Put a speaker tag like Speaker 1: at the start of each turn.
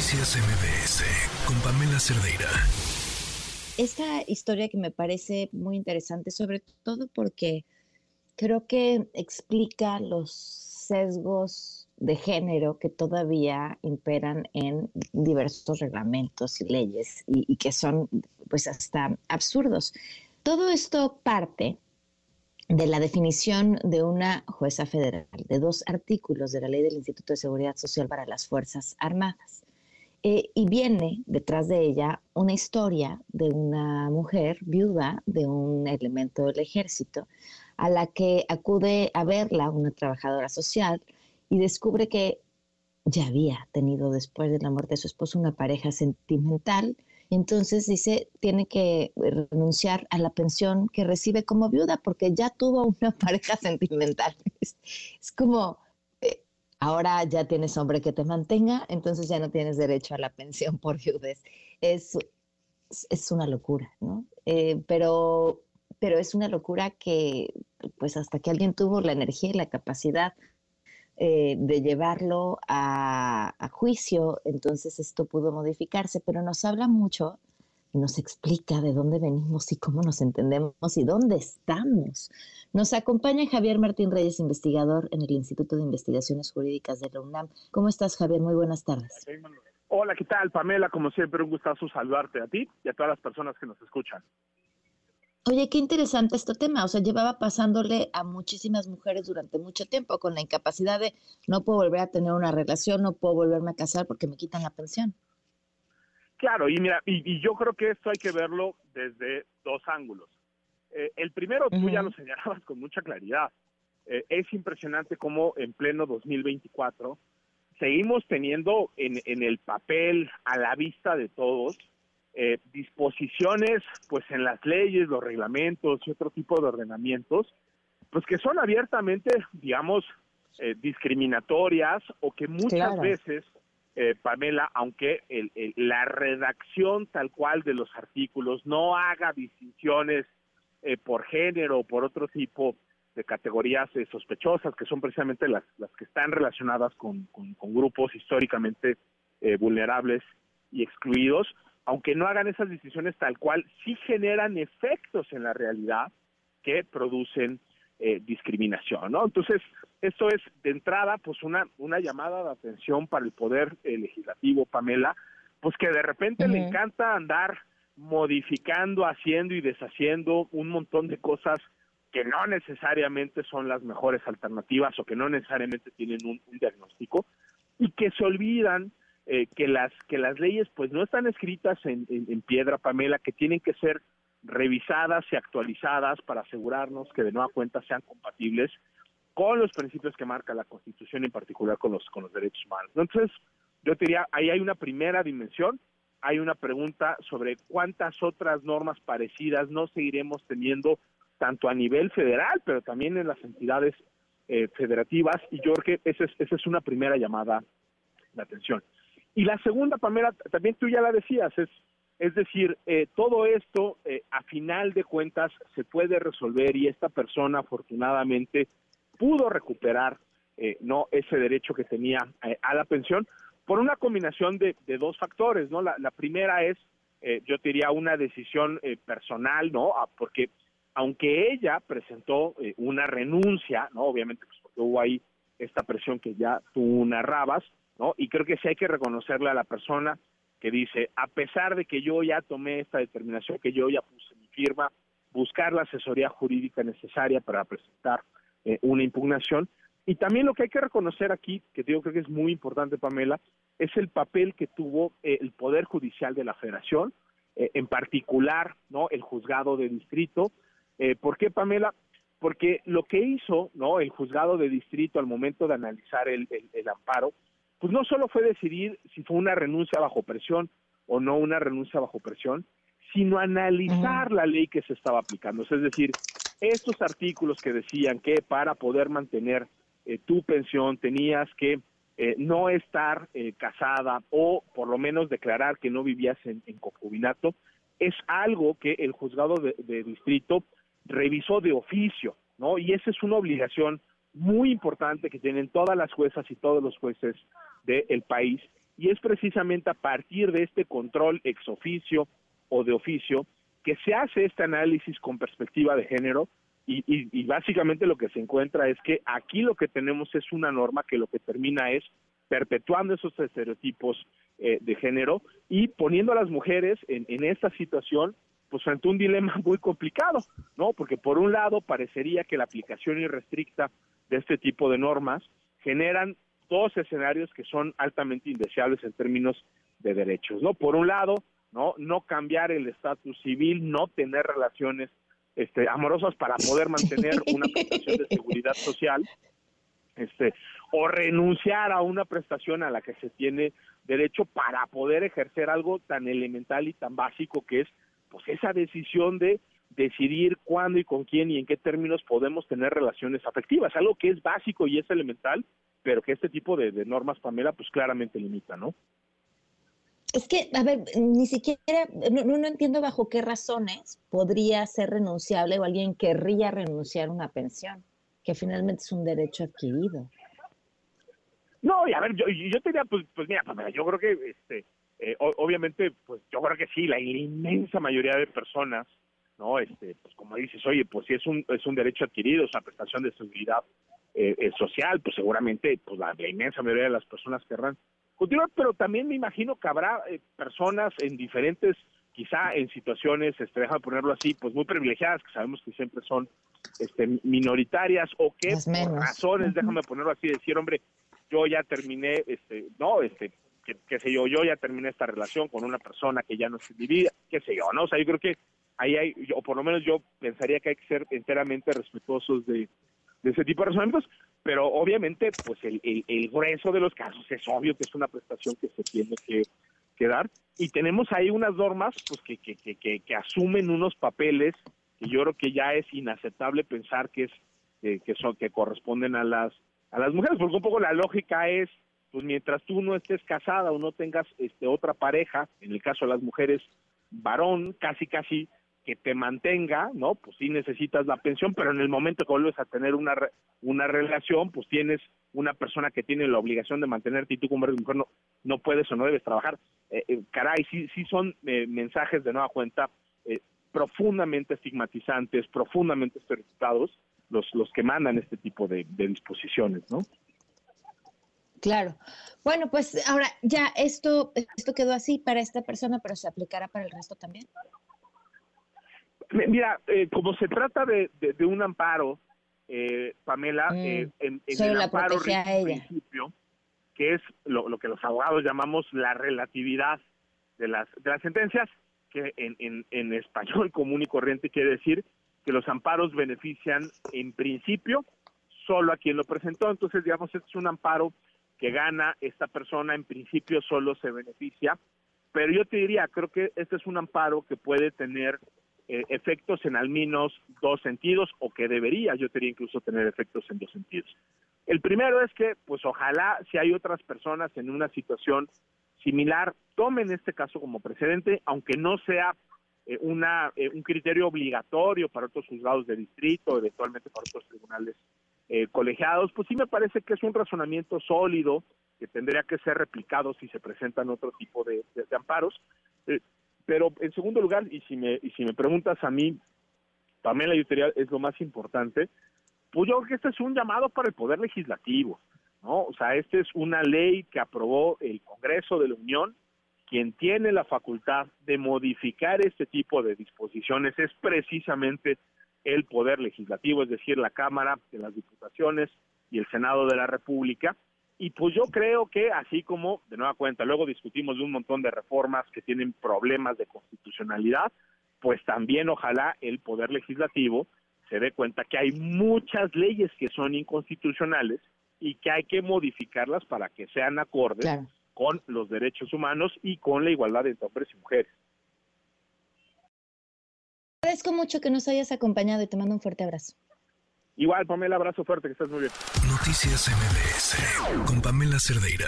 Speaker 1: Noticias MBS con Pamela Cerdeira.
Speaker 2: Esta historia que me parece muy interesante, sobre todo porque creo que explica los sesgos de género que todavía imperan en diversos reglamentos y leyes y, y que son pues hasta absurdos. Todo esto parte de la definición de una jueza federal de dos artículos de la ley del Instituto de Seguridad Social para las Fuerzas Armadas. Eh, y viene detrás de ella una historia de una mujer viuda de un elemento del ejército a la que acude a verla una trabajadora social y descubre que ya había tenido después de la muerte de su esposo una pareja sentimental entonces dice, tiene que renunciar a la pensión que recibe como viuda porque ya tuvo una pareja sentimental. Es, como, ahora ya tienes hombre que te mantenga, entonces ya no tienes derecho a la pensión por viudez. Es, es una locura, ¿no? Eh, pero, pero es una locura que, pues hasta que alguien tuvo la energía y la capacidad eh, de llevarlo a, juicio, entonces esto pudo modificarse, pero nos habla mucho nos explica de dónde venimos y cómo nos entendemos y dónde estamos. Nos acompaña Javier Martín Reyes, investigador en el Instituto de Investigaciones Jurídicas de la UNAM. ¿Cómo estás, Javier? Muy buenas tardes.
Speaker 3: Hola, ¿qué tal, Pamela? Como siempre, un gustazo saludarte a ti y a todas las personas que nos escuchan.
Speaker 2: Oye, qué interesante este tema. O sea, llevaba pasándole a muchísimas mujeres durante mucho tiempo con la incapacidad de no puedo volver a tener una relación, no puedo volverme a casar porque me quitan la pensión.
Speaker 3: Claro, y mira, y, yo creo que esto hay que verlo desde dos ángulos. Eh, el primero, tú ya lo señalabas con mucha claridad. Eh, es impresionante cómo en pleno 2024 seguimos teniendo en, en el papel a la vista de todos eh, disposiciones pues en las leyes, los reglamentos y otro tipo de ordenamientos, pues que son abiertamente, digamos, discriminatorias o que muchas veces, eh, Pamela, aunque la redacción tal cual de los artículos no haga distinciones por género o por otro tipo de categorías sospechosas, que son precisamente las, las que están relacionadas con grupos históricamente vulnerables y excluidos, aunque no hagan esas decisiones tal cual, sí generan efectos en la realidad que producen eh, discriminación, ¿no? Entonces, esto es de entrada, pues una, una llamada de atención para el poder eh, legislativo, Pamela, pues que de repente le encanta andar modificando, haciendo y deshaciendo un montón de cosas que no necesariamente son las mejores alternativas o que no necesariamente tienen un diagnóstico y que se olvidan eh, que las que las leyes pues no están escritas en, piedra Pamela que tienen que ser revisadas y actualizadas para asegurarnos que de nueva cuenta sean compatibles con los principios que marca la Constitución en particular con los con los derechos humanos. Entonces yo diría ahí hay una primera dimensión hay una pregunta sobre cuántas otras normas parecidas no seguiremos teniendo tanto a nivel federal pero también en las entidades eh, federativas. Y yo creo que esa es, esa es una primera llamada de atención. Y la segunda, Pamela, también tú ya la decías, es, es decir, eh, todo esto eh, a final de cuentas se puede resolver y esta persona afortunadamente pudo recuperar eh, no ese derecho que tenía a la pensión por una combinación de, dos factores, ¿no? La, la primera es, yo diría, una decisión personal, ¿no? Ah, porque aunque ella presentó una renuncia, ¿no? Obviamente, pues porque hubo ahí esta presión que ya tú narrabas, y creo que sí hay que reconocerle a la persona que dice, a pesar de que yo ya tomé esta determinación, que yo ya puse mi firma, buscar la asesoría jurídica necesaria para presentar eh, una impugnación. Y también lo que hay que reconocer aquí, que digo creo que es muy importante, Pamela, es el papel que tuvo eh, el Poder Judicial de la Federación, eh, en particular, ¿no? El juzgado de distrito. ¿Por qué, Pamela? Porque lo que hizo, ¿no? El juzgado de distrito al momento de analizar el amparo, pues no solo fue decidir si fue una renuncia bajo presión o no una renuncia bajo presión, sino analizar la ley que se estaba aplicando. Es decir, estos artículos que decían que para poder mantener eh, tu pensión tenías que eh, no estar eh, casada o por lo menos declarar que no vivías en, concubinato, es algo que el juzgado de, de, distrito revisó de oficio, ¿no? Y esa es una obligación muy importante que tienen todas las juezas y todos los jueces del país y es precisamente a partir de este control ex oficio o de oficio que se hace este análisis con perspectiva de género y, básicamente lo que se encuentra es que aquí lo que tenemos es una norma que lo que termina es perpetuando esos estereotipos eh, de género y poniendo a las mujeres en, en esta situación pues ante un dilema muy complicado, ¿no? Porque por un lado parecería que la aplicación irrestricta de este tipo de normas generan dos escenarios que son altamente indeseables en términos de derechos, ¿no? Por un lado, no no cambiar el estatus civil, no tener relaciones este, amorosas para poder mantener una prestación de seguridad social, este, o renunciar a una prestación a la que se tiene derecho para poder ejercer algo tan elemental y tan básico que es pues esa decisión de decidir cuándo y con quién y en qué términos podemos tener relaciones afectivas, algo que es básico y es elemental, pero que este tipo de, de normas, Pamela, pues claramente limita, ¿no?
Speaker 2: Es que, a ver, ni siquiera, no, no, entiendo bajo qué razones podría ser renunciable o alguien querría renunciar a una pensión, que finalmente es un derecho adquirido.
Speaker 3: No, y a ver, yo, yo te diría, pues, pues mira, yo creo que, este, eh, obviamente, pues yo creo que sí, la, inmensa mayoría de personas, ¿no? Este, pues como dices, oye, pues si es un, es un derecho adquirido, es una prestación de seguridad eh, eh, social, pues seguramente, pues la, la inmensa mayoría de las personas querrán continuar, pero también me imagino que habrá eh, personas en diferentes, quizá en situaciones, este, déjame ponerlo así, pues muy privilegiadas, que sabemos que siempre son este, minoritarias, o que por razones, déjame ponerlo así, decir, hombre, yo ya terminé, este, no, este, que, qué sé yo, yo ya terminé esta relación con una persona que ya no se divide, qué sé yo, ¿no? O sea, yo creo que ahí hay, o por lo menos yo pensaría que hay que ser enteramente respetuosos de, de ese tipo de razonamientos, pero obviamente pues el, el, grueso de los casos es obvio que es una prestación que se tiene que, dar. Y tenemos ahí unas normas pues que, que, que, que, asumen unos papeles que yo creo que ya es inaceptable pensar que es que son que corresponden a las a las mujeres porque un poco la lógica es pues mientras tú no estés casada o no tengas este otra pareja en el caso de las mujeres varón casi casi que te mantenga, ¿no? Pues sí necesitas la pensión, pero en el momento que vuelves a tener una, una relación, pues tienes una persona que tiene la obligación de mantenerte y tú como mujer no, no puedes o no debes trabajar. Eh, eh, caray, sí, sí son eh, mensajes de nueva cuenta profundamente estigmatizantes, profundamente estereotipados los, los que mandan este tipo de, de disposiciones, ¿no?
Speaker 2: Claro. Bueno, pues ahora ya esto, esto quedó así para esta persona, pero se aplicará para el resto también.
Speaker 3: Mira, eh, como se trata de, de, un amparo, eh, Pamela, mm, eh, en, el amparo principio, que es lo, lo, que los abogados llamamos la relatividad de las, de las sentencias, que en, en, en español común y corriente quiere decir que los amparos benefician en principio solo a quien lo presentó. Entonces, digamos, este es un amparo que gana esta persona, en principio solo se beneficia. Pero yo te diría, creo que este es un amparo que puede tener eh, efectos en al menos dos sentidos o que debería yo diría incluso tener efectos en dos sentidos. El primero es que, pues ojalá si hay otras personas en una situación similar, tomen este caso como precedente, aunque no sea eh, una, eh, un criterio obligatorio para otros juzgados de distrito, eventualmente para otros tribunales colegiados, pues sí me parece que es un razonamiento sólido que tendría que ser replicado si se presentan otro tipo de, de amparos. Pero en segundo lugar, y si me, y si me preguntas a mí, también la editorial es lo más importante, pues yo creo que este es un llamado para el Poder Legislativo, ¿no? O sea, esta es una ley que aprobó el Congreso de la Unión, quien tiene la facultad de modificar este tipo de disposiciones es precisamente el Poder Legislativo, es decir, la Cámara de las Diputaciones y el Senado de la República, y pues yo creo que así como, de nueva cuenta, luego discutimos de un montón de reformas que tienen problemas de constitucionalidad, pues también ojalá el Poder Legislativo se dé cuenta que hay muchas leyes que son inconstitucionales y que hay que modificarlas para que sean acordes con los derechos humanos y con la igualdad entre hombres y mujeres.
Speaker 2: Agradezco mucho que nos hayas acompañado y te mando un fuerte abrazo.
Speaker 3: Igual, Pamela, abrazo fuerte, que estás muy bien.
Speaker 1: Noticias MBS con Pamela Cerdeira.